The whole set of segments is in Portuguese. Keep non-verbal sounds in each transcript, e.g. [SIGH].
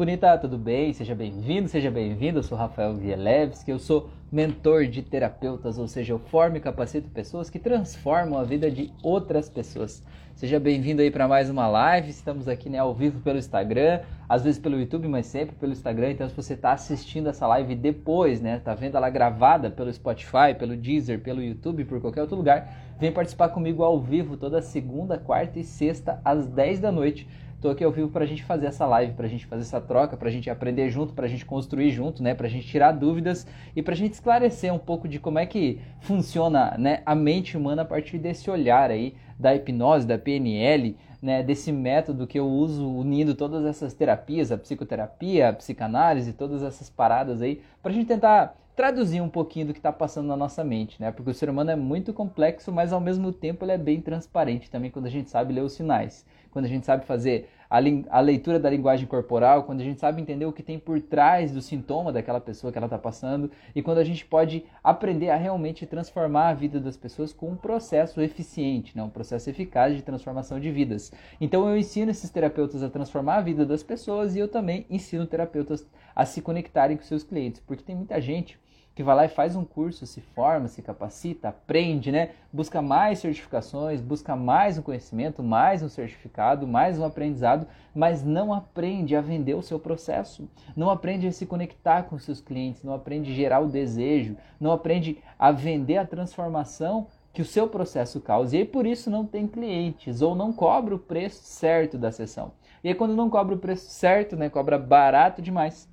bonita, tudo bem? Seja bem-vindo, seja bem-vindo. Eu sou Rafael Vielewski, eu sou mentor de terapeutas, ou seja, eu formo e capacito pessoas que transformam a vida de outras pessoas. Seja bem-vindo aí para mais uma live. Estamos aqui né, ao vivo pelo Instagram, às vezes pelo YouTube, mas sempre pelo Instagram. Então, se você está assistindo essa live depois, né, tá vendo ela gravada pelo Spotify, pelo Deezer, pelo YouTube, por qualquer outro lugar, vem participar comigo ao vivo toda segunda, quarta e sexta às 10 da noite Estou aqui ao vivo para a gente fazer essa live, para a gente fazer essa troca, para a gente aprender junto, para a gente construir junto, né? Para a gente tirar dúvidas e para a gente esclarecer um pouco de como é que funciona né, a mente humana a partir desse olhar aí da hipnose, da PNL, né, desse método que eu uso unindo todas essas terapias, a psicoterapia, a psicanálise, todas essas paradas aí, para a gente tentar traduzir um pouquinho do que está passando na nossa mente, né? Porque o ser humano é muito complexo, mas ao mesmo tempo ele é bem transparente também quando a gente sabe ler os sinais quando a gente sabe fazer a, a, leitura da linguagem corporal, quando a gente sabe entender o que tem por trás do sintoma daquela pessoa que ela está passando e quando a gente pode aprender a realmente transformar a vida das pessoas com um processo eficiente, né? um processo eficaz de transformação de vidas. Então eu ensino esses terapeutas a transformar a vida das pessoas e eu também ensino terapeutas a se conectarem com seus clientes, porque tem muita gente que vai lá e faz um curso, se forma, se capacita, aprende, né? Busca mais certificações, busca mais um conhecimento, mais um certificado, mais um aprendizado, mas não aprende a vender o seu processo, não aprende a se conectar com seus clientes, não aprende a gerar o desejo, não aprende a vender a transformação que o seu processo causa. E por isso não tem clientes ou não cobra o preço certo da sessão. E aí quando não cobra o preço certo, né, cobra barato demais,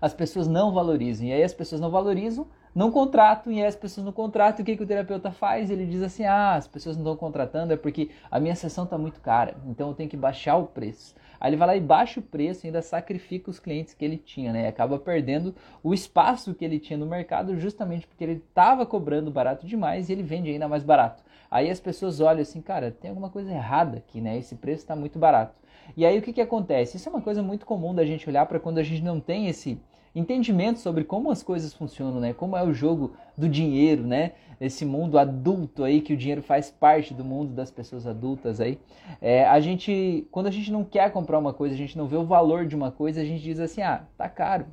as pessoas não valorizam. E aí as pessoas não valorizam, não contratam, e aí as pessoas não contratam. O que, que o terapeuta faz? Ele diz assim: ah, as pessoas não estão contratando é porque a minha sessão está muito cara, então eu tenho que baixar o preço. Aí ele vai lá e baixa o preço e ainda sacrifica os clientes que ele tinha, né? E acaba perdendo o espaço que ele tinha no mercado justamente porque ele estava cobrando barato demais e ele vende ainda mais barato. Aí as pessoas olham assim, cara, tem alguma coisa errada aqui, né? Esse preço está muito barato. E aí o que, que acontece? Isso é uma coisa muito comum da gente olhar para quando a gente não tem esse entendimento sobre como as coisas funcionam, né? Como é o jogo do dinheiro, né? Esse mundo adulto aí que o dinheiro faz parte do mundo das pessoas adultas aí. É, a gente, quando a gente não quer comprar uma coisa, a gente não vê o valor de uma coisa, a gente diz assim, ah, tá caro.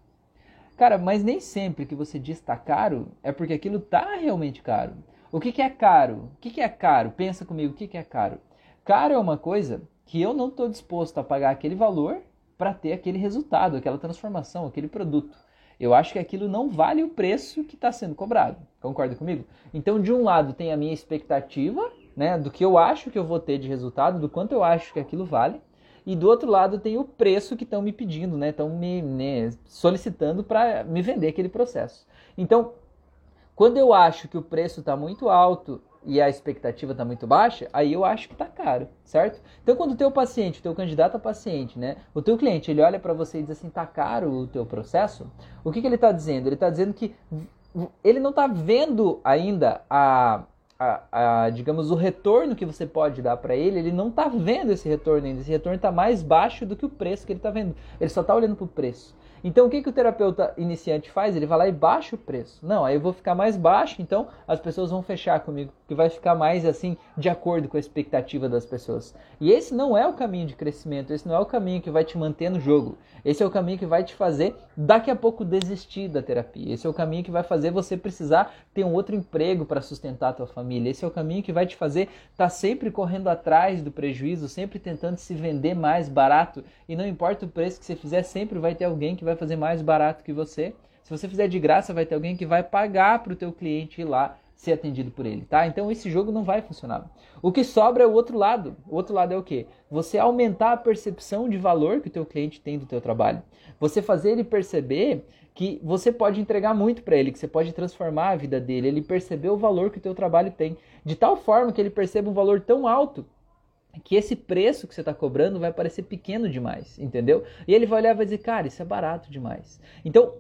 Cara, mas nem sempre que você diz tá caro é porque aquilo tá realmente caro. O que, que é caro? O que, que é caro? Pensa comigo, o que, que é caro? Caro é uma coisa que eu não estou disposto a pagar aquele valor para ter aquele resultado, aquela transformação, aquele produto. Eu acho que aquilo não vale o preço que está sendo cobrado. Concorda comigo? Então, de um lado, tem a minha expectativa, né, do que eu acho que eu vou ter de resultado, do quanto eu acho que aquilo vale. E do outro lado tem o preço que estão me pedindo, né? Estão me né, solicitando para me vender aquele processo. Então, quando eu acho que o preço está muito alto e a expectativa está muito baixa, aí eu acho que está caro, certo? Então, quando o teu paciente, o teu candidato a paciente, né, o teu cliente, ele olha para você e diz assim, está caro o teu processo, o que, que ele está dizendo? Ele está dizendo que ele não está vendo ainda a, a, a, digamos, o retorno que você pode dar para ele, ele não está vendo esse retorno ainda. Esse retorno está mais baixo do que o preço que ele está vendo. Ele só está olhando para o preço. Então o que, que o terapeuta iniciante faz? Ele vai lá e baixa o preço. Não, aí eu vou ficar mais baixo, então as pessoas vão fechar comigo, que vai ficar mais assim de acordo com a expectativa das pessoas. E esse não é o caminho de crescimento, esse não é o caminho que vai te manter no jogo. Esse é o caminho que vai te fazer daqui a pouco desistir da terapia. Esse é o caminho que vai fazer você precisar ter um outro emprego para sustentar a tua família. Esse é o caminho que vai te fazer estar tá sempre correndo atrás do prejuízo, sempre tentando se vender mais barato e não importa o preço que você fizer, sempre vai ter alguém que vai fazer mais barato que você. Se você fizer de graça, vai ter alguém que vai pagar para o teu cliente ir lá ser atendido por ele, tá? Então esse jogo não vai funcionar. O que sobra é o outro lado. O outro lado é o quê? Você aumentar a percepção de valor que o teu cliente tem do teu trabalho. Você fazer ele perceber que você pode entregar muito para ele, que você pode transformar a vida dele, ele perceber o valor que o teu trabalho tem, de tal forma que ele perceba um valor tão alto que esse preço que você está cobrando vai parecer pequeno demais, entendeu? E ele vai olhar e vai dizer, cara, isso é barato demais. Então,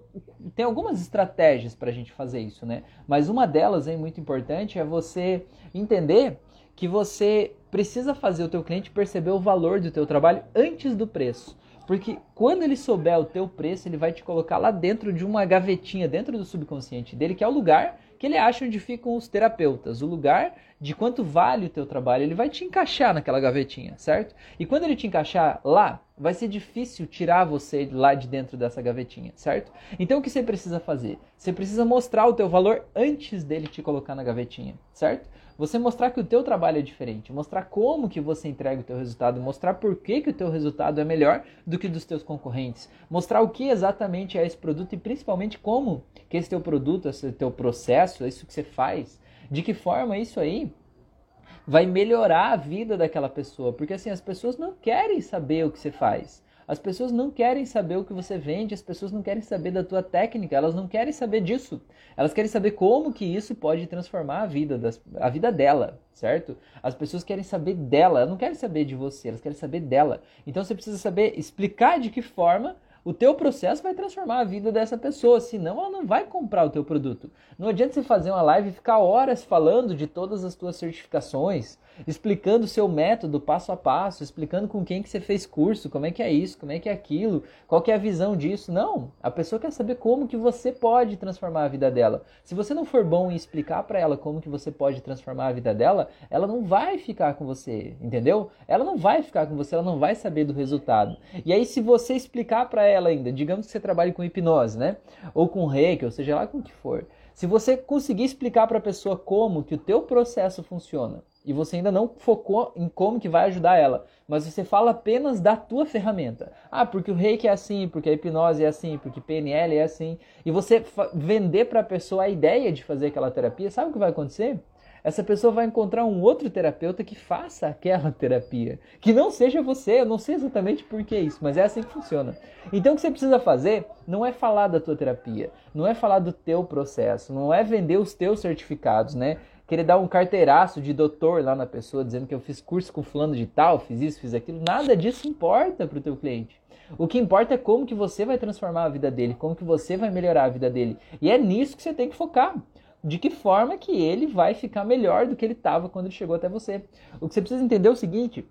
tem algumas estratégias para a gente fazer isso, né? Mas uma delas, é muito importante, é você entender que você precisa fazer o teu cliente perceber o valor do teu trabalho antes do preço. Porque quando ele souber o teu preço, ele vai te colocar lá dentro de uma gavetinha, dentro do subconsciente dele, que é o lugar que ele acha onde ficam os terapeutas, o lugar de quanto vale o teu trabalho, ele vai te encaixar naquela gavetinha, certo? E quando ele te encaixar lá, vai ser difícil tirar você lá de dentro dessa gavetinha, certo? Então o que você precisa fazer? Você precisa mostrar o teu valor antes dele te colocar na gavetinha, certo? Você mostrar que o teu trabalho é diferente, mostrar como que você entrega o teu resultado, mostrar por que, que o teu resultado é melhor do que dos teus concorrentes, mostrar o que exatamente é esse produto e principalmente como que esse teu produto, esse teu processo, isso que você faz, de que forma isso aí vai melhorar a vida daquela pessoa, porque assim as pessoas não querem saber o que você faz. As pessoas não querem saber o que você vende, as pessoas não querem saber da tua técnica, elas não querem saber disso. Elas querem saber como que isso pode transformar a vida, das, a vida dela, certo? As pessoas querem saber dela, elas não querem saber de você, elas querem saber dela. Então você precisa saber explicar de que forma o teu processo vai transformar a vida dessa pessoa, senão ela não vai comprar o teu produto. Não adianta você fazer uma live e ficar horas falando de todas as tuas certificações, explicando o seu método passo a passo, explicando com quem que você fez curso, como é que é isso, como é que é aquilo, qual que é a visão disso. Não, a pessoa quer saber como que você pode transformar a vida dela. Se você não for bom em explicar para ela como que você pode transformar a vida dela, ela não vai ficar com você, entendeu? Ela não vai ficar com você, ela não vai saber do resultado. E aí se você explicar para ela ainda, digamos que você trabalhe com hipnose, né? Ou com reiki, ou seja lá com o que for. Se você conseguir explicar para a pessoa como que o teu processo funciona, e você ainda não focou em como que vai ajudar ela, mas você fala apenas da tua ferramenta. Ah, porque o reiki é assim, porque a hipnose é assim, porque PNL é assim, e você vender para a pessoa a ideia de fazer aquela terapia, sabe o que vai acontecer? essa pessoa vai encontrar um outro terapeuta que faça aquela terapia. Que não seja você, eu não sei exatamente por que isso, mas é assim que funciona. Então o que você precisa fazer não é falar da tua terapia, não é falar do teu processo, não é vender os teus certificados, né? Querer dar um carteiraço de doutor lá na pessoa, dizendo que eu fiz curso com fulano de tal, fiz isso, fiz aquilo. Nada disso importa para o teu cliente. O que importa é como que você vai transformar a vida dele, como que você vai melhorar a vida dele. E é nisso que você tem que focar de que forma que ele vai ficar melhor do que ele estava quando ele chegou até você. O que você precisa entender é o seguinte: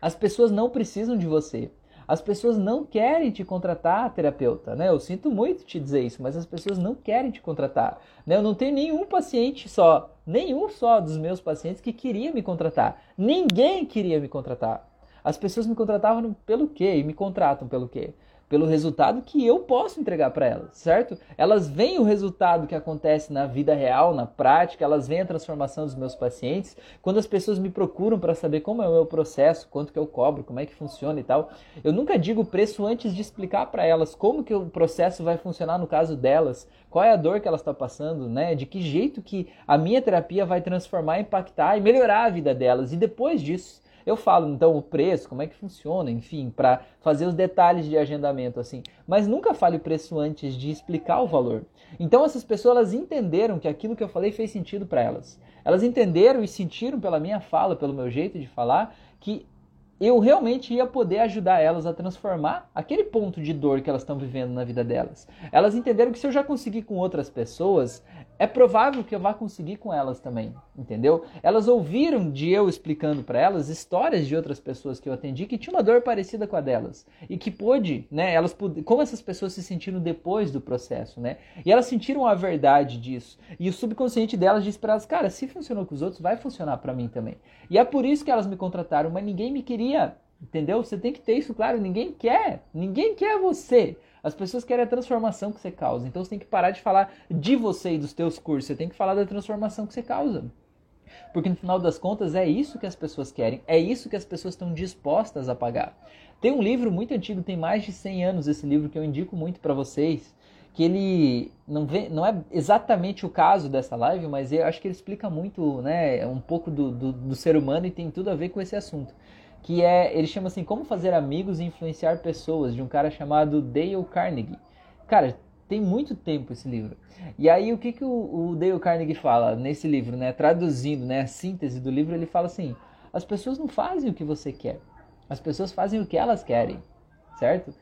as pessoas não precisam de você. As pessoas não querem te contratar, terapeuta, né? Eu sinto muito te dizer isso, mas as pessoas não querem te contratar. Né? Eu não tenho nenhum paciente só, nenhum só dos meus pacientes que queria me contratar. Ninguém queria me contratar. As pessoas me contratavam pelo quê? E me contratam pelo quê? Pelo resultado que eu posso entregar para elas, certo? Elas veem o resultado que acontece na vida real, na prática, elas veem a transformação dos meus pacientes. Quando as pessoas me procuram para saber como é o meu processo, quanto que eu cobro, como é que funciona e tal, eu nunca digo o preço antes de explicar para elas como que o processo vai funcionar no caso delas, qual é a dor que elas estão passando, né? De que jeito que a minha terapia vai transformar, impactar e melhorar a vida delas. E depois disso, eu falo então o preço, como é que funciona, enfim, para fazer os detalhes de agendamento assim, mas nunca fale o preço antes de explicar o valor. Então essas pessoas elas entenderam que aquilo que eu falei fez sentido para elas. Elas entenderam e sentiram pela minha fala, pelo meu jeito de falar, que eu realmente ia poder ajudar elas a transformar aquele ponto de dor que elas estão vivendo na vida delas. Elas entenderam que se eu já consegui com outras pessoas, é provável que eu vá conseguir com elas também, entendeu? Elas ouviram de eu explicando para elas histórias de outras pessoas que eu atendi que tinham uma dor parecida com a delas e que pôde, né? Elas como essas pessoas se sentiram depois do processo, né? E elas sentiram a verdade disso. E o subconsciente delas disse para elas, cara, se funcionou com os outros, vai funcionar para mim também. E é por isso que elas me contrataram, mas ninguém me queria Entendeu? Você tem que ter isso claro. Ninguém quer. Ninguém quer você. As pessoas querem a transformação que você causa. Então você tem que parar de falar de você e dos teus cursos. Você tem que falar da transformação que você causa. Porque no final das contas é isso que as pessoas querem. É isso que as pessoas estão dispostas a pagar. Tem um livro muito antigo, tem mais de 100 anos esse livro que eu indico muito para vocês. Que ele não, vê, não é exatamente o caso dessa live, mas eu acho que ele explica muito, né, um pouco do, do, do ser humano e tem tudo a ver com esse assunto que é, ele chama assim, Como Fazer Amigos e Influenciar Pessoas, de um cara chamado Dale Carnegie. Cara, tem muito tempo esse livro. E aí o que, que o, o Dale Carnegie fala nesse livro, né? Traduzindo, né, a síntese do livro, ele fala assim: as pessoas não fazem o que você quer, as pessoas fazem o que elas querem, certo?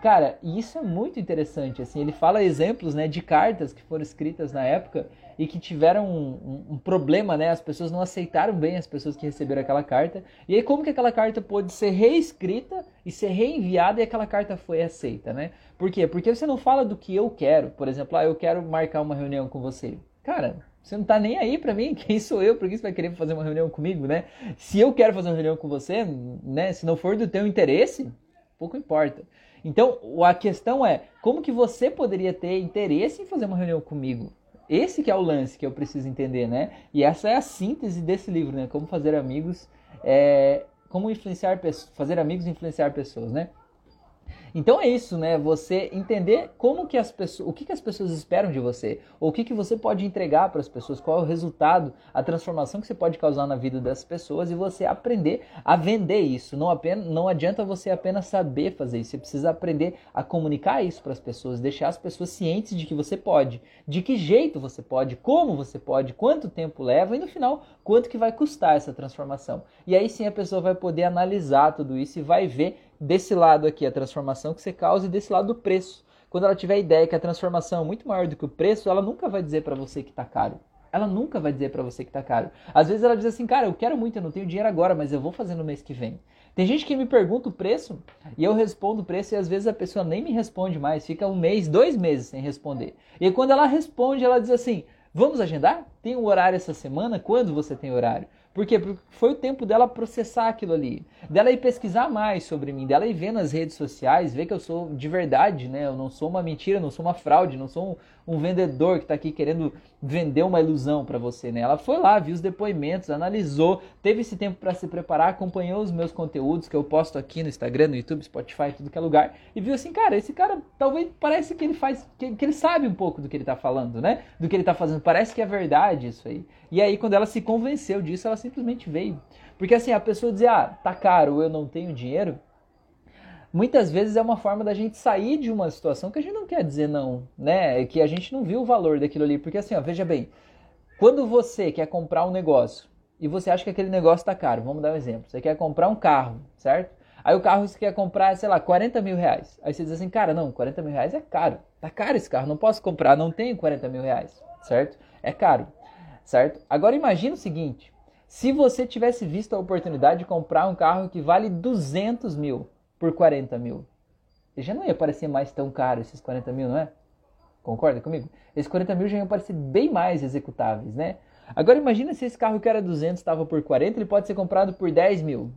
Cara, e isso é muito interessante, assim, ele fala exemplos, né, de cartas que foram escritas na época e que tiveram um, um, um, problema, né, as pessoas não aceitaram bem as pessoas que receberam aquela carta, e aí como que aquela carta pôde ser reescrita e ser reenviada e aquela carta foi aceita, né? Por quê? Porque você não fala do que eu quero, por exemplo, ah, eu quero marcar uma reunião com você. Cara, você não tá nem aí para mim, [LAUGHS] quem sou eu? Por que você vai querer fazer uma reunião comigo, né? Se eu quero fazer uma reunião com você, né, se não for do teu interesse, pouco importa. Então, a questão é, como que você poderia ter interesse em fazer uma reunião comigo? Esse que é o lance que eu preciso entender, né? E essa é a síntese desse livro, né? Como fazer amigos, é, como influenciar fazer amigos e influenciar pessoas, né? Então é isso, né? Você entender como que as pessoas, o que, que as pessoas esperam de você, ou o que, que você pode entregar para as pessoas, qual é o resultado, a transformação que você pode causar na vida das pessoas e você aprender a vender isso. Não, apenas, não adianta você apenas saber fazer isso, você precisa aprender a comunicar isso para as pessoas, deixar as pessoas cientes de que você pode, de que jeito você pode, como você pode, quanto tempo leva e no final quanto que vai custar essa transformação. E aí sim a pessoa vai poder analisar tudo isso e vai ver desse lado aqui a transformação que você causa e desse lado o preço. Quando ela tiver a ideia que a transformação é muito maior do que o preço, ela nunca vai dizer para você que está caro. Ela nunca vai dizer para você que está caro. Às vezes ela diz assim, cara, eu quero muito, eu não tenho dinheiro agora, mas eu vou fazer no mês que vem. Tem gente que me pergunta o preço e eu respondo o preço e às vezes a pessoa nem me responde mais, fica um mês, dois meses sem responder. E quando ela responde, ela diz assim: Vamos agendar? Tem um horário essa semana? Quando você tem horário? Por quê? Porque foi o tempo dela processar aquilo ali, dela ir pesquisar mais sobre mim, dela ir ver nas redes sociais, ver que eu sou de verdade, né? Eu não sou uma mentira, não sou uma fraude, não sou um, um vendedor que está aqui querendo vender uma ilusão para você, né? Ela foi lá, viu os depoimentos, analisou, teve esse tempo para se preparar, acompanhou os meus conteúdos que eu posto aqui no Instagram, no YouTube, Spotify, tudo que é lugar, e viu assim, cara, esse cara talvez parece que ele faz, que, que ele sabe um pouco do que ele está falando, né? Do que ele está fazendo, parece que é verdade isso aí. E aí quando ela se convenceu disso, ela simplesmente veio. Porque assim, a pessoa dizia, ah, tá caro, eu não tenho dinheiro. Muitas vezes é uma forma da gente sair de uma situação que a gente não quer dizer não, né? É que a gente não viu o valor daquilo ali. Porque assim, ó, veja bem, quando você quer comprar um negócio e você acha que aquele negócio tá caro, vamos dar um exemplo. Você quer comprar um carro, certo? Aí o carro você quer comprar, sei lá, 40 mil reais. Aí você diz assim, cara, não, 40 mil reais é caro. Tá caro esse carro, não posso comprar, não tenho 40 mil reais, certo? É caro certo? Agora imagine o seguinte, se você tivesse visto a oportunidade de comprar um carro que vale 200 mil por 40 mil, já não ia parecer mais tão caro esses 40 mil, não é? Concorda comigo? Esses 40 mil já iam parecer bem mais executáveis, né? Agora imagina se esse carro que era 200 estava por 40, ele pode ser comprado por 10 mil.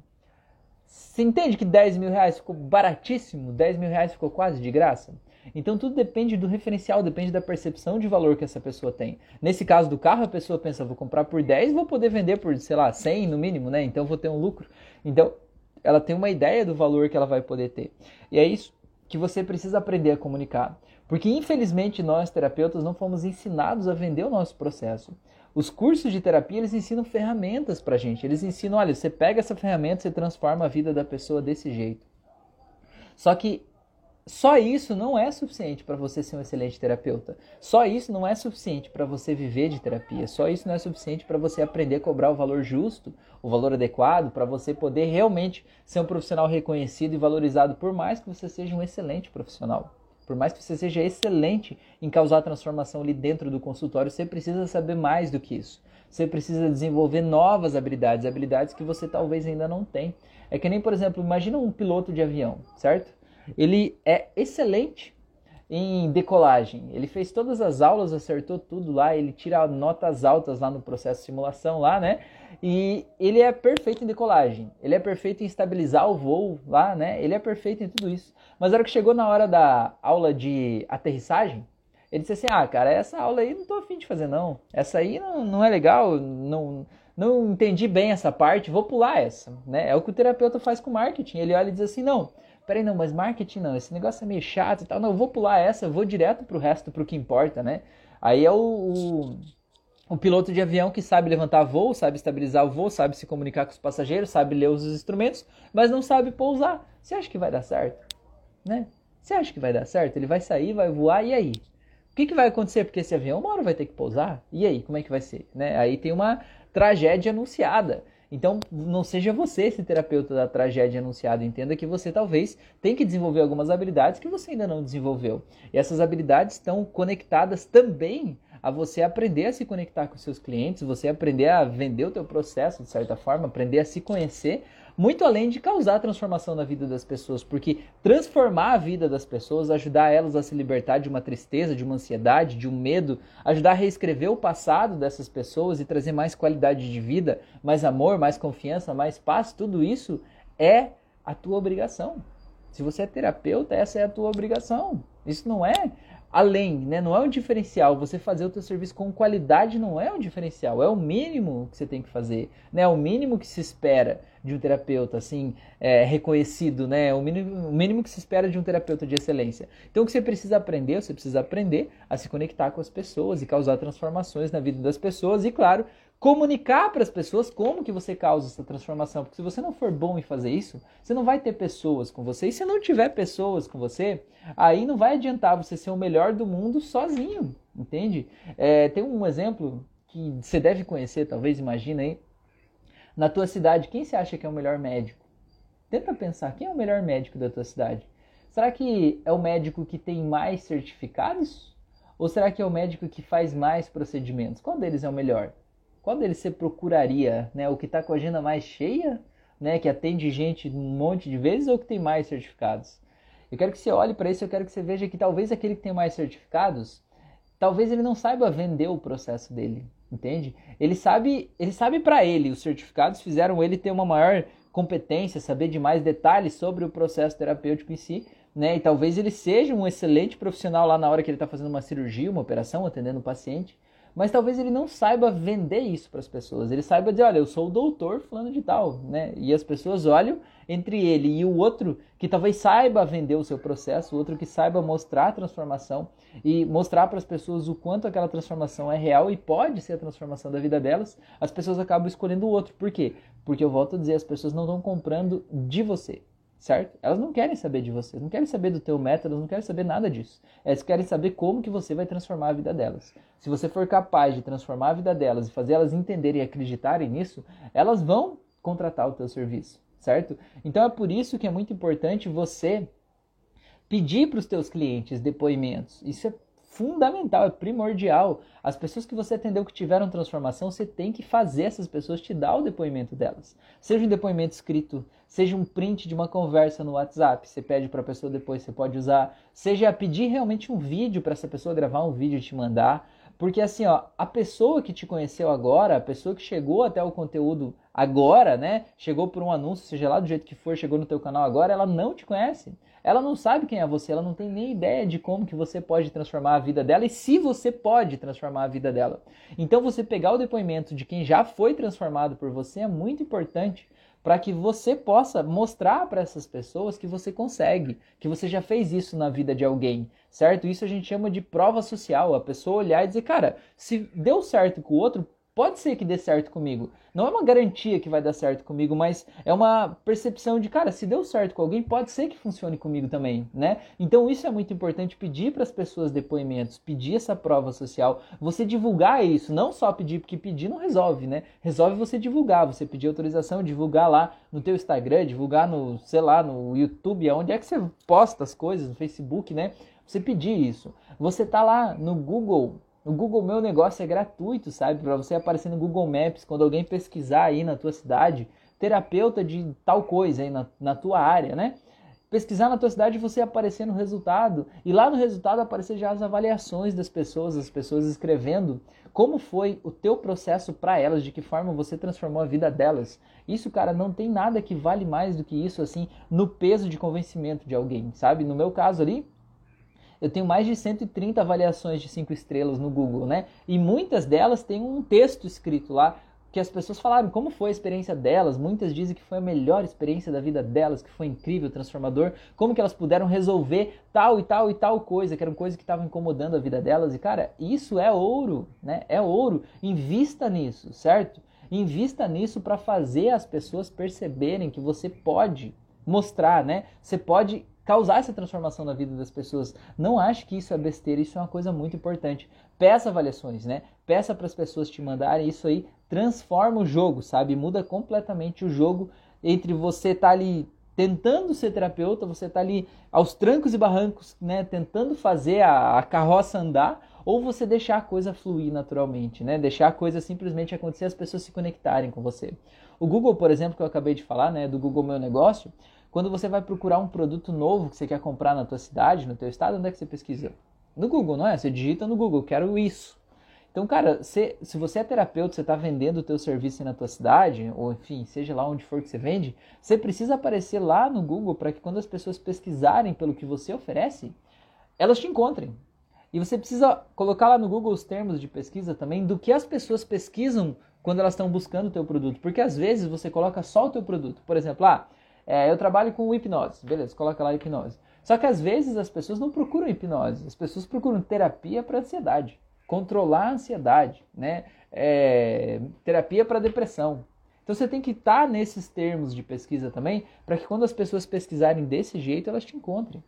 Você entende que 10 mil reais ficou baratíssimo? 10 mil reais ficou quase de graça? Então tudo depende do referencial, depende da percepção de valor que essa pessoa tem. Nesse caso do carro, a pessoa pensa, vou comprar por 10, vou poder vender por, sei lá, 100 no mínimo, né? Então vou ter um lucro. Então ela tem uma ideia do valor que ela vai poder ter. E é isso que você precisa aprender a comunicar. Porque infelizmente nós terapeutas não fomos ensinados a vender o nosso processo. Os cursos de terapia, eles ensinam ferramentas pra gente. Eles ensinam, olha, você pega essa ferramenta, você transforma a vida da pessoa desse jeito. Só que só isso não é suficiente para você ser um excelente terapeuta. Só isso não é suficiente para você viver de terapia. Só isso não é suficiente para você aprender a cobrar o valor justo, o valor adequado, para você poder realmente ser um profissional reconhecido e valorizado, por mais que você seja um excelente profissional. Por mais que você seja excelente em causar transformação ali dentro do consultório, você precisa saber mais do que isso. Você precisa desenvolver novas habilidades, habilidades que você talvez ainda não tem. É que nem, por exemplo, imagina um piloto de avião, certo? Ele é excelente em decolagem. Ele fez todas as aulas, acertou tudo lá, ele tira notas altas lá no processo de simulação lá, né? E ele é perfeito em decolagem. Ele é perfeito em estabilizar o voo lá, né? Ele é perfeito em tudo isso. Mas na hora que chegou na hora da aula de aterrissagem, ele disse assim: "Ah, cara, essa aula aí não tô afim de fazer não. Essa aí não, não é legal, não não entendi bem essa parte, vou pular essa", né? É o que o terapeuta faz com marketing. Ele olha e diz assim: "Não, peraí, não, mas marketing não, esse negócio é meio chato e tal, não, eu vou pular essa, eu vou direto pro resto, pro que importa, né? Aí é o, o, o piloto de avião que sabe levantar voo, sabe estabilizar o voo, sabe se comunicar com os passageiros, sabe ler os instrumentos, mas não sabe pousar. Você acha que vai dar certo? Né? Você acha que vai dar certo? Ele vai sair, vai voar, e aí? O que, que vai acontecer? Porque esse avião uma hora vai ter que pousar. E aí, como é que vai ser? Né? Aí tem uma tragédia anunciada. Então, não seja você esse terapeuta da tragédia anunciada. Entenda que você talvez tenha que desenvolver algumas habilidades que você ainda não desenvolveu. E essas habilidades estão conectadas também a você aprender a se conectar com seus clientes, você aprender a vender o teu processo de certa forma, aprender a se conhecer, muito além de causar transformação na vida das pessoas, porque transformar a vida das pessoas, ajudar elas a se libertar de uma tristeza, de uma ansiedade, de um medo, ajudar a reescrever o passado dessas pessoas e trazer mais qualidade de vida, mais amor, mais confiança, mais paz, tudo isso é a tua obrigação. Se você é terapeuta, essa é a tua obrigação. Isso não é além, né? Não é um diferencial. Você fazer o teu serviço com qualidade não é um diferencial, é o mínimo que você tem que fazer, né? É o mínimo que se espera de um terapeuta, assim, é, reconhecido, né? É o mínimo, o mínimo que se espera de um terapeuta de excelência. Então, o que você precisa aprender, você precisa aprender a se conectar com as pessoas e causar transformações na vida das pessoas e, claro, comunicar para as pessoas como que você causa essa transformação, porque se você não for bom em fazer isso, você não vai ter pessoas com você. E se não tiver pessoas com você, aí não vai adiantar você ser o melhor do mundo sozinho, entende? É, tem um exemplo que você deve conhecer, talvez, imagina aí. Na tua cidade, quem você acha que é o melhor médico? Tenta pensar, quem é o melhor médico da tua cidade? Será que é o médico que tem mais certificados? Ou será que é o médico que faz mais procedimentos? Qual deles é o melhor? Qual deles você procuraria? Né? O que está com a agenda mais cheia, né? que atende gente um monte de vezes, ou que tem mais certificados? Eu quero que você olhe para isso, eu quero que você veja que talvez aquele que tem mais certificados, talvez ele não saiba vender o processo dele, entende? Ele sabe, ele sabe para ele, os certificados fizeram ele ter uma maior competência, saber de mais detalhes sobre o processo terapêutico em si, né? E talvez ele seja um excelente profissional lá na hora que ele está fazendo uma cirurgia, uma operação, atendendo o paciente mas talvez ele não saiba vender isso para as pessoas. Ele saiba dizer, olha, eu sou o doutor fulano de tal, né? E as pessoas olham entre ele e o outro que talvez saiba vender o seu processo, o outro que saiba mostrar a transformação e mostrar para as pessoas o quanto aquela transformação é real e pode ser a transformação da vida delas, as pessoas acabam escolhendo o outro. Por quê? Porque eu volto a dizer, as pessoas não estão comprando de você certo? Elas não querem saber de você, não querem saber do teu método, não querem saber nada disso. Elas querem saber como que você vai transformar a vida delas. Se você for capaz de transformar a vida delas e fazer elas entenderem e acreditarem nisso, elas vão contratar o teu serviço, certo? Então é por isso que é muito importante você pedir para os teus clientes depoimentos. Isso é fundamental, é primordial. As pessoas que você atendeu que tiveram transformação, você tem que fazer essas pessoas te dar o depoimento delas. Seja um depoimento escrito, seja um print de uma conversa no WhatsApp, você pede para a pessoa depois, você pode usar. Seja pedir realmente um vídeo para essa pessoa gravar um vídeo e te mandar. Porque assim, ó, a pessoa que te conheceu agora, a pessoa que chegou até o conteúdo agora, né? Chegou por um anúncio, seja lá do jeito que for, chegou no teu canal agora, ela não te conhece. Ela não sabe quem é você, ela não tem nem ideia de como que você pode transformar a vida dela e se você pode transformar a vida dela. Então você pegar o depoimento de quem já foi transformado por você é muito importante para que você possa mostrar para essas pessoas que você consegue, que você já fez isso na vida de alguém, certo? Isso a gente chama de prova social, a pessoa olhar e dizer, cara, se deu certo com o outro, pode ser que dê certo comigo. Não é uma garantia que vai dar certo comigo, mas é uma percepção de, cara, se deu certo com alguém, pode ser que funcione comigo também, né? Então isso é muito importante pedir para as pessoas depoimentos, pedir essa prova social, você divulgar isso, não só pedir, porque pedir não resolve, né? Resolve você divulgar, você pedir autorização, divulgar lá no teu Instagram, divulgar no, sei lá, no YouTube, aonde é que você posta as coisas, no Facebook, né? Você pedir isso. Você tá lá no Google o Google Meu Negócio é gratuito, sabe? Para você aparecer no Google Maps, quando alguém pesquisar aí na tua cidade, terapeuta de tal coisa aí na, na tua área, né? Pesquisar na tua cidade você aparecer no resultado. E lá no resultado aparecer já as avaliações das pessoas, as pessoas escrevendo como foi o teu processo para elas, de que forma você transformou a vida delas. Isso, cara, não tem nada que vale mais do que isso, assim, no peso de convencimento de alguém, sabe? No meu caso ali, eu tenho mais de 130 avaliações de 5 estrelas no Google, né? E muitas delas têm um texto escrito lá que as pessoas falaram como foi a experiência delas. Muitas dizem que foi a melhor experiência da vida delas, que foi incrível, transformador. Como que elas puderam resolver tal e tal e tal coisa, que eram coisas que estavam incomodando a vida delas. E cara, isso é ouro, né? É ouro. Invista nisso, certo? Invista nisso para fazer as pessoas perceberem que você pode mostrar, né? Você pode causar essa transformação na vida das pessoas. Não ache que isso é besteira, isso é uma coisa muito importante. Peça avaliações, né? Peça para as pessoas te mandarem, isso aí transforma o jogo, sabe? Muda completamente o jogo entre você tá ali tentando ser terapeuta, você está ali aos trancos e barrancos, né, tentando fazer a, a, carroça andar, ou você deixar a coisa fluir naturalmente, né, deixar a coisa simplesmente acontecer, as pessoas se conectarem com você. O Google, por exemplo, que eu acabei de falar, né, do Google Meu Negócio, quando você vai procurar um produto novo que você quer comprar na tua cidade, no teu estado, onde é que você pesquisa? No Google, não é? Você digita no Google, quero isso. Então, cara, se, se você é terapeuta, você está vendendo o teu serviço na tua cidade, ou enfim, seja lá onde for que você vende, você precisa aparecer lá no Google para que quando as pessoas pesquisarem pelo que você oferece, elas te encontrem. E você precisa colocar lá no Google os termos de pesquisa também do que as pessoas pesquisam quando elas estão buscando o teu produto. Porque às vezes você coloca só o teu produto. Por exemplo, ah, é, eu trabalho com hipnose. Beleza, coloca lá hipnose. Só que às vezes as pessoas não procuram hipnose. As pessoas procuram terapia para ansiedade. Controlar a ansiedade, né? É, terapia para depressão. Então você tem que estar nesses termos de pesquisa também, para que quando as pessoas pesquisarem desse jeito, elas te encontrem.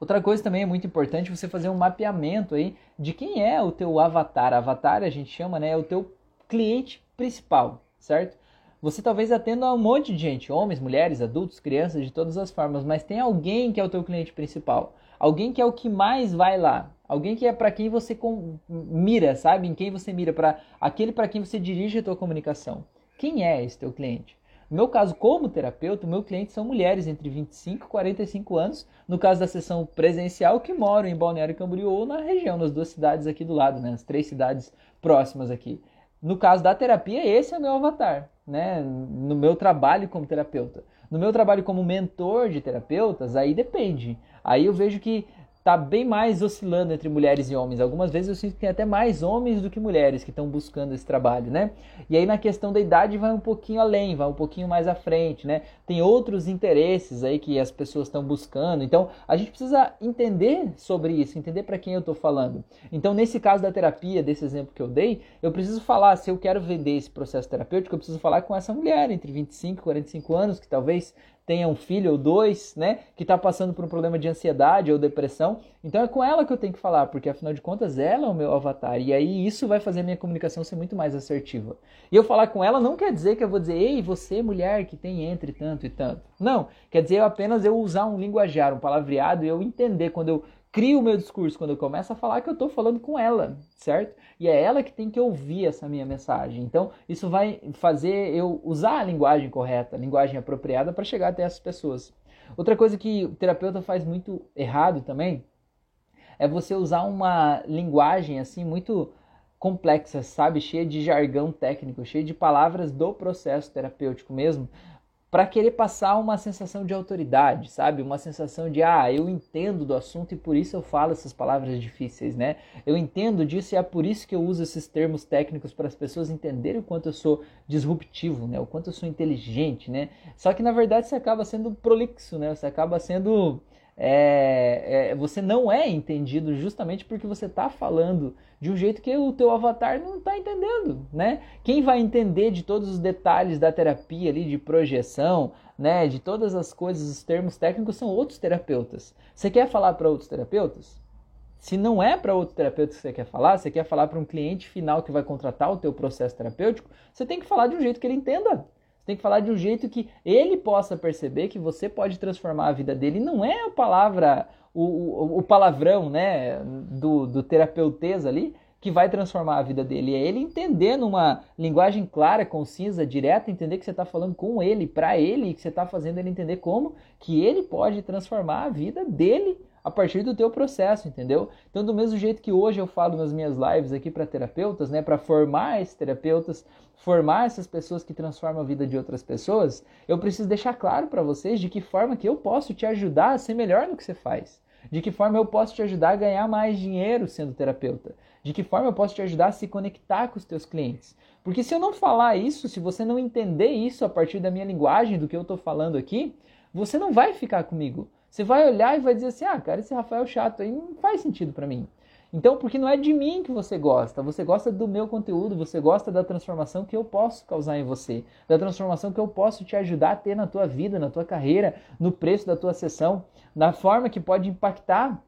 Outra coisa também é muito importante você fazer um mapeamento aí de quem é o teu avatar. Avatar a gente chama, né, é o teu cliente principal, certo? Você talvez atenda a um monte de gente, homens, mulheres, adultos, crianças, de todas as formas, mas tem alguém que é o teu cliente principal. Alguém que é o que mais vai lá. Alguém que é para quem você mira, sabe? Em quem você mira, para aquele para quem você dirige a tua comunicação. Quem é esse teu cliente? No meu caso, como terapeuta, meu cliente são mulheres entre 25 e 45 anos, no caso da sessão presencial, que moram em Balneário Camboriú ou na região, nas duas cidades aqui do lado, né, as três cidades próximas aqui. No caso da terapia, esse é o meu avatar, né, no meu trabalho como terapeuta. No meu trabalho como mentor de terapeutas, aí depende. Aí eu vejo que tá bem mais oscilando entre mulheres e homens. Algumas vezes eu sinto que tem até mais homens do que mulheres que estão buscando esse trabalho, né? E aí na questão da idade vai um pouquinho além, vai um pouquinho mais à frente, né? Tem outros interesses aí que as pessoas estão buscando. Então, a gente precisa entender sobre isso, entender para quem eu estou falando. Então, nesse caso da terapia, desse exemplo que eu dei, eu preciso falar, se eu quero vender esse processo terapêutico, eu preciso falar com essa mulher entre 25 e 45 anos, que talvez tenha um filho ou dois, né, que está passando por um problema de ansiedade ou depressão. Então é com ela que eu tenho que falar, porque afinal de contas ela é o meu avatar. E aí isso vai fazer a minha comunicação ser muito mais assertiva. E eu falar com ela não quer dizer que eu vou dizer, ei, você mulher que tem entre tanto e tanto. Não, quer dizer apenas eu usar um linguajar, um palavreado e eu entender quando eu crio o meu discurso, quando eu começo a falar que eu estou falando com ela, certo? E é ela que tem que ouvir essa minha mensagem. Então, isso vai fazer eu usar a linguagem correta, a linguagem apropriada para chegar até essas pessoas. Outra coisa que o terapeuta faz muito errado também é você usar uma linguagem assim muito complexa, sabe, cheia de jargão técnico, cheia de palavras do processo terapêutico mesmo, para querer passar uma sensação de autoridade, sabe? Uma sensação de, ah, eu entendo do assunto e por isso eu falo essas palavras difíceis, né? Eu entendo disso e é por isso que eu uso esses termos técnicos para as pessoas entenderem o quanto eu sou disruptivo, né? O quanto eu sou inteligente, né? Só que na verdade você acaba sendo prolixo, né? Você acaba sendo é, é, você não é entendido justamente porque você está falando de um jeito que o teu avatar não está entendendo, né? Quem vai entender de todos os detalhes da terapia ali, de projeção, né, de todas as coisas, os termos técnicos são outros terapeutas. Você quer falar para outros terapeutas? Se não é para outro terapeuta que você quer falar, você quer falar para um cliente final que vai contratar o teu processo terapêutico, você tem que falar de um jeito que ele entenda. Você tem que falar de um jeito que ele possa perceber que você pode transformar a vida dele. Não é a palavra, o, o, o palavrão né, do, do terapeutês ali que vai transformar a vida dele. É ele entender numa linguagem clara, concisa, direta, entender que você está falando com ele, para ele, e que você está fazendo ele entender como que ele pode transformar a vida dele a partir do teu processo, entendeu? Então, do mesmo jeito que hoje eu falo nas minhas lives aqui para terapeutas, né, para formar esses terapeutas, formar essas pessoas que transformam a vida de outras pessoas, eu preciso deixar claro para vocês de que forma que eu posso te ajudar a ser melhor no que você faz. De que forma eu posso te ajudar a ganhar mais dinheiro sendo terapeuta? De que forma eu posso te ajudar a se conectar com os teus clientes? Porque se eu não falar isso, se você não entender isso a partir da minha linguagem, do que eu estou falando aqui, você não vai ficar comigo. Você vai olhar e vai dizer assim: ah, cara, esse Rafael chato aí não faz sentido para mim. Então, porque não é de mim que você gosta, você gosta do meu conteúdo, você gosta da transformação que eu posso causar em você, da transformação que eu posso te ajudar a ter na tua vida, na tua carreira, no preço da tua sessão, na forma que pode impactar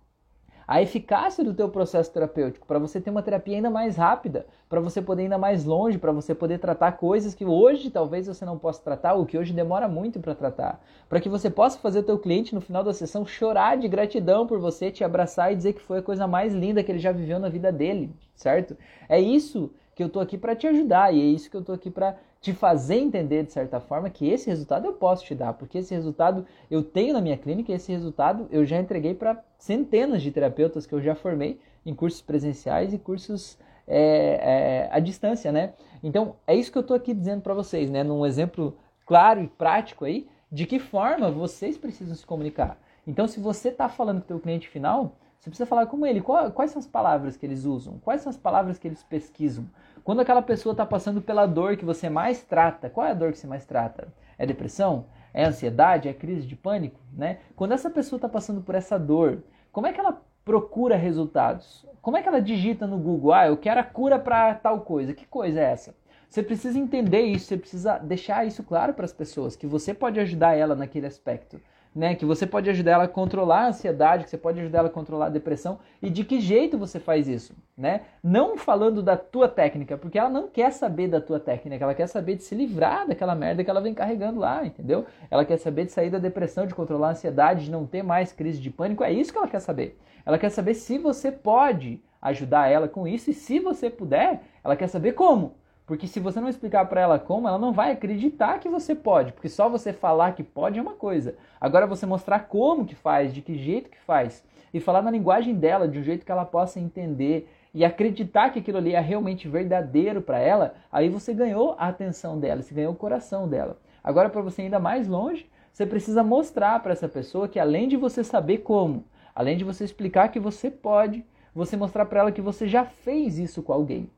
a eficácia do teu processo terapêutico, para você ter uma terapia ainda mais rápida, para você poder ir ainda mais longe, para você poder tratar coisas que hoje talvez você não possa tratar, ou que hoje demora muito para tratar, para que você possa fazer o teu cliente no final da sessão chorar de gratidão por você, te abraçar e dizer que foi a coisa mais linda que ele já viveu na vida dele, certo? É isso que eu tô aqui para te ajudar e é isso que eu tô aqui para te fazer entender de certa forma que esse resultado eu posso te dar, porque esse resultado eu tenho na minha clínica, e esse resultado eu já entreguei para centenas de terapeutas que eu já formei em cursos presenciais e cursos é, é, a distância, né? Então, é isso que eu estou aqui dizendo para vocês, né? Num exemplo claro e prático aí, de que forma vocês precisam se comunicar. Então, se você está falando com o teu cliente final, você precisa falar com ele. Quais são as palavras que eles usam? Quais são as palavras que eles pesquisam? Quando aquela pessoa está passando pela dor que você mais trata, qual é a dor que você mais trata? É depressão? É ansiedade? É crise de pânico? Né? Quando essa pessoa está passando por essa dor, como é que ela procura resultados? Como é que ela digita no Google? Ah, eu quero a cura para tal coisa. Que coisa é essa? Você precisa entender isso, você precisa deixar isso claro para as pessoas, que você pode ajudar ela naquele aspecto né? Que você pode ajudar ela a controlar a ansiedade, que você pode ajudar ela a controlar a depressão e de que jeito você faz isso, né? Não falando da tua técnica, porque ela não quer saber da tua técnica, ela quer saber de se livrar daquela merda que ela vem carregando lá, entendeu? Ela quer saber de sair da depressão, de controlar a ansiedade, de não ter mais crise de pânico, é isso que ela quer saber. Ela quer saber se você pode ajudar ela com isso e se você puder, ela quer saber como. Porque se você não explicar para ela como, ela não vai acreditar que você pode, porque só você falar que pode é uma coisa. Agora você mostrar como que faz, de que jeito que faz e falar na linguagem dela, de um jeito que ela possa entender e acreditar que aquilo ali é realmente verdadeiro para ela, aí você ganhou a atenção dela, você ganhou o coração dela. Agora para você ir ainda mais longe, você precisa mostrar para essa pessoa que além de você saber como, além de você explicar que você pode, você mostrar para ela que você já fez isso com alguém.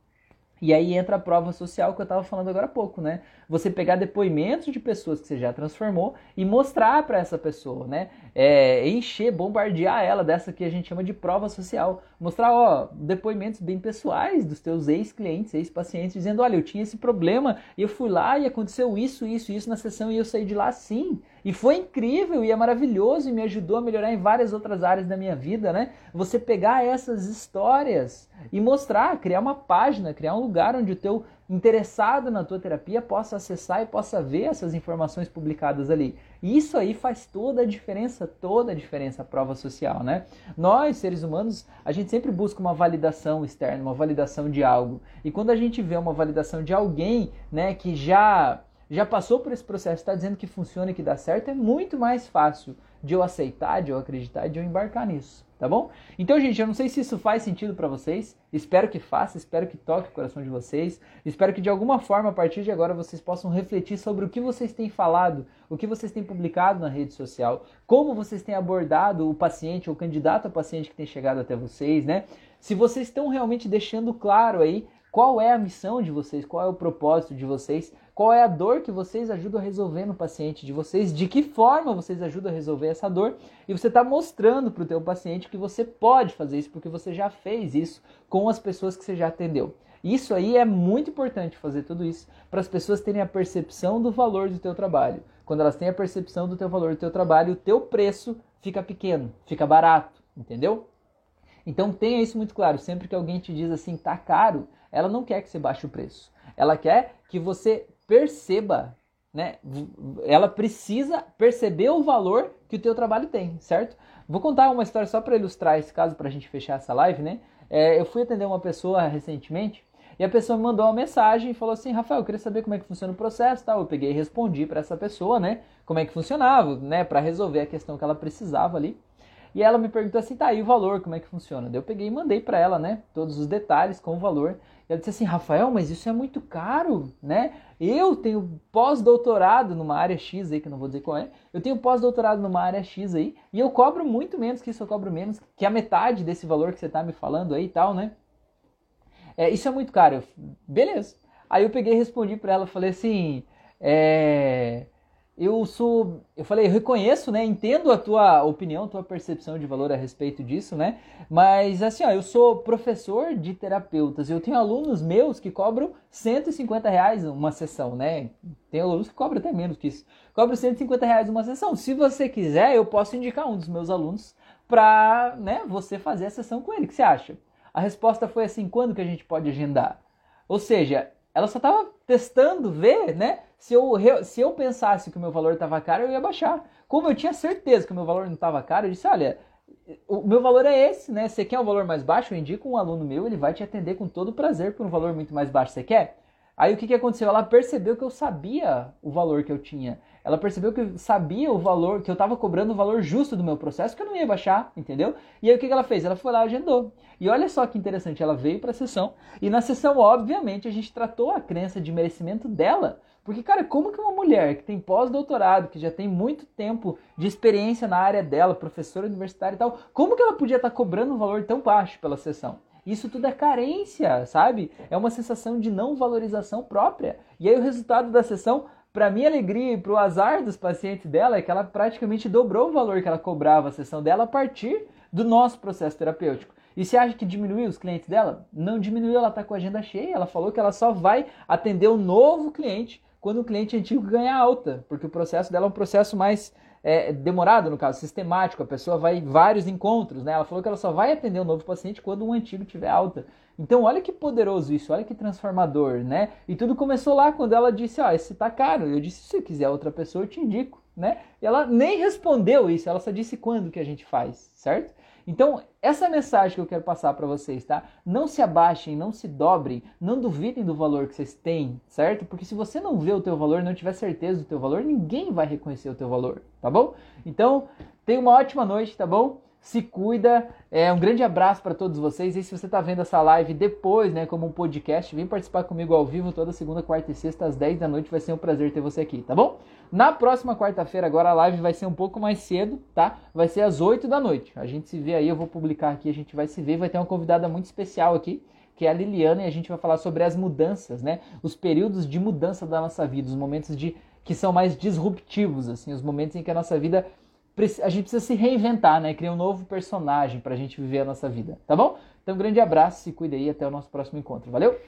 E aí entra a prova social que eu estava falando agora há pouco, né? Você pegar depoimentos de pessoas que você já transformou e mostrar para essa pessoa, né? É, encher, bombardear ela dessa que a gente chama de prova social. Mostrar, ó, depoimentos bem pessoais dos teus ex-clientes, ex-pacientes, dizendo, olha, eu tinha esse problema eu fui lá e aconteceu isso, isso, isso na sessão e eu saí de lá sim. E foi incrível e é maravilhoso e me ajudou a melhorar em várias outras áreas da minha vida, né? Você pegar essas histórias e mostrar, criar uma página, criar um lugar onde o teu interessado na tua terapia possa acessar e possa ver essas informações publicadas ali. Isso aí faz toda a diferença, toda a diferença a prova social, né? Nós, seres humanos, a gente sempre busca uma validação externa, uma validação de algo. E quando a gente vê uma validação de alguém, né, que já já passou por esse processo, está dizendo que funciona e que dá certo, é muito mais fácil de eu aceitar, de eu acreditar, de eu embarcar nisso, tá bom? Então, gente, eu não sei se isso faz sentido para vocês. Espero que faça, espero que toque o coração de vocês. Espero que de alguma forma, a partir de agora, vocês possam refletir sobre o que vocês têm falado, o que vocês têm publicado na rede social, como vocês têm abordado o paciente, ou o candidato a paciente que tem chegado até vocês, né? Se vocês estão realmente deixando claro aí qual é a missão de vocês, qual é o propósito de vocês qual é a dor que vocês ajudam a resolver no paciente de vocês? De que forma vocês ajudam a resolver essa dor? E você está mostrando para o teu paciente que você pode fazer isso porque você já fez isso com as pessoas que você já atendeu. Isso aí é muito importante fazer tudo isso para as pessoas terem a percepção do valor do teu trabalho. Quando elas têm a percepção do teu valor do teu trabalho, o teu preço fica pequeno, fica barato, entendeu? Então tenha isso muito claro. Sempre que alguém te diz assim, tá caro, ela não quer que você baixe o preço. Ela quer que você perceba, né? Ela precisa perceber o valor que o teu trabalho tem, certo? Vou contar uma história só para ilustrar esse caso, para a gente fechar essa live, né? É, eu fui atender uma pessoa recentemente e a pessoa me mandou uma mensagem e falou assim: Rafael, eu queria saber como é que funciona o processo. Tal. Eu peguei e respondi para essa pessoa, né? Como é que funcionava, né? Para resolver a questão que ela precisava ali. E ela me perguntou assim: tá, e o valor, como é que funciona? Eu peguei e mandei para ela, né? Todos os detalhes com o valor. Ela disse assim, Rafael, mas isso é muito caro, né? Eu tenho pós-doutorado numa área X aí, que eu não vou dizer qual é. Eu tenho pós-doutorado numa área X aí, e eu cobro muito menos que isso, eu cobro menos que a metade desse valor que você está me falando aí e tal, né? É, isso é muito caro. Eu, beleza. Aí eu peguei e respondi para ela, falei assim, é, eu sou, eu falei, eu reconheço, né, entendo a tua opinião, tua percepção de valor a respeito disso, né, mas assim, ó, eu sou professor de terapeutas, eu tenho alunos meus que cobram 150 reais uma sessão, né, tem alunos que cobram até menos que isso, cobram 150 reais uma sessão, se você quiser, eu posso indicar um dos meus alunos para, né, você fazer a sessão com ele, o que você acha? A resposta foi assim, quando que a gente pode agendar? Ou seja, ela só estava testando, ver, né? Se eu, se eu pensasse que o meu valor estava caro, eu ia baixar. Como eu tinha certeza que o meu valor não estava caro, eu disse, olha, o meu valor é esse, né? Você quer um valor mais baixo? Eu indico um aluno meu, ele vai te atender com todo prazer por um valor muito mais baixo. Você quer? Aí o que, que aconteceu? Ela percebeu que eu sabia o valor que eu tinha. Ela percebeu que eu sabia o valor, que eu estava cobrando o valor justo do meu processo, que eu não ia baixar, entendeu? E aí o que, que ela fez? Ela foi lá e agendou. E olha só que interessante, ela veio para a sessão. E na sessão, obviamente, a gente tratou a crença de merecimento dela. Porque, cara, como que uma mulher que tem pós-doutorado, que já tem muito tempo de experiência na área dela, professora universitária e tal, como que ela podia estar tá cobrando um valor tão baixo pela sessão? Isso tudo é carência, sabe? É uma sensação de não valorização própria. E aí o resultado da sessão, para minha alegria e para o azar dos pacientes dela, é que ela praticamente dobrou o valor que ela cobrava a sessão dela a partir do nosso processo terapêutico. E você acha que diminuiu os clientes dela? Não diminuiu, ela está com a agenda cheia. Ela falou que ela só vai atender o um novo cliente quando o cliente antigo ganha alta, porque o processo dela é um processo mais é, demorado, no caso, sistemático. A pessoa vai vários encontros, né? Ela falou que ela só vai atender um novo paciente quando um antigo tiver alta. Então, olha que poderoso isso, olha que transformador, né? E tudo começou lá quando ela disse: Ó, oh, esse tá caro. Eu disse: se você quiser outra pessoa, eu te indico, né? E ela nem respondeu isso, ela só disse quando que a gente faz, certo? Então, essa mensagem que eu quero passar para vocês, tá? Não se abaixem, não se dobrem, não duvidem do valor que vocês têm, certo? Porque se você não vê o teu valor, não tiver certeza do teu valor, ninguém vai reconhecer o teu valor, tá bom? Então, tenha uma ótima noite, tá bom? Se cuida. É, um grande abraço para todos vocês. E se você está vendo essa live depois, né, como um podcast, vem participar comigo ao vivo toda segunda, quarta e sexta às 10 da noite. Vai ser um prazer ter você aqui, tá bom? Na próxima quarta-feira, agora a live vai ser um pouco mais cedo, tá? Vai ser às 8 da noite. A gente se vê aí, eu vou publicar aqui, a gente vai se ver. Vai ter uma convidada muito especial aqui, que é a Liliana, e a gente vai falar sobre as mudanças, né? Os períodos de mudança da nossa vida, os momentos de que são mais disruptivos, assim, os momentos em que a nossa vida a gente precisa se reinventar, né? Criar um novo personagem para a gente viver a nossa vida, tá bom? Então, um grande abraço, se cuida aí, até o nosso próximo encontro. Valeu?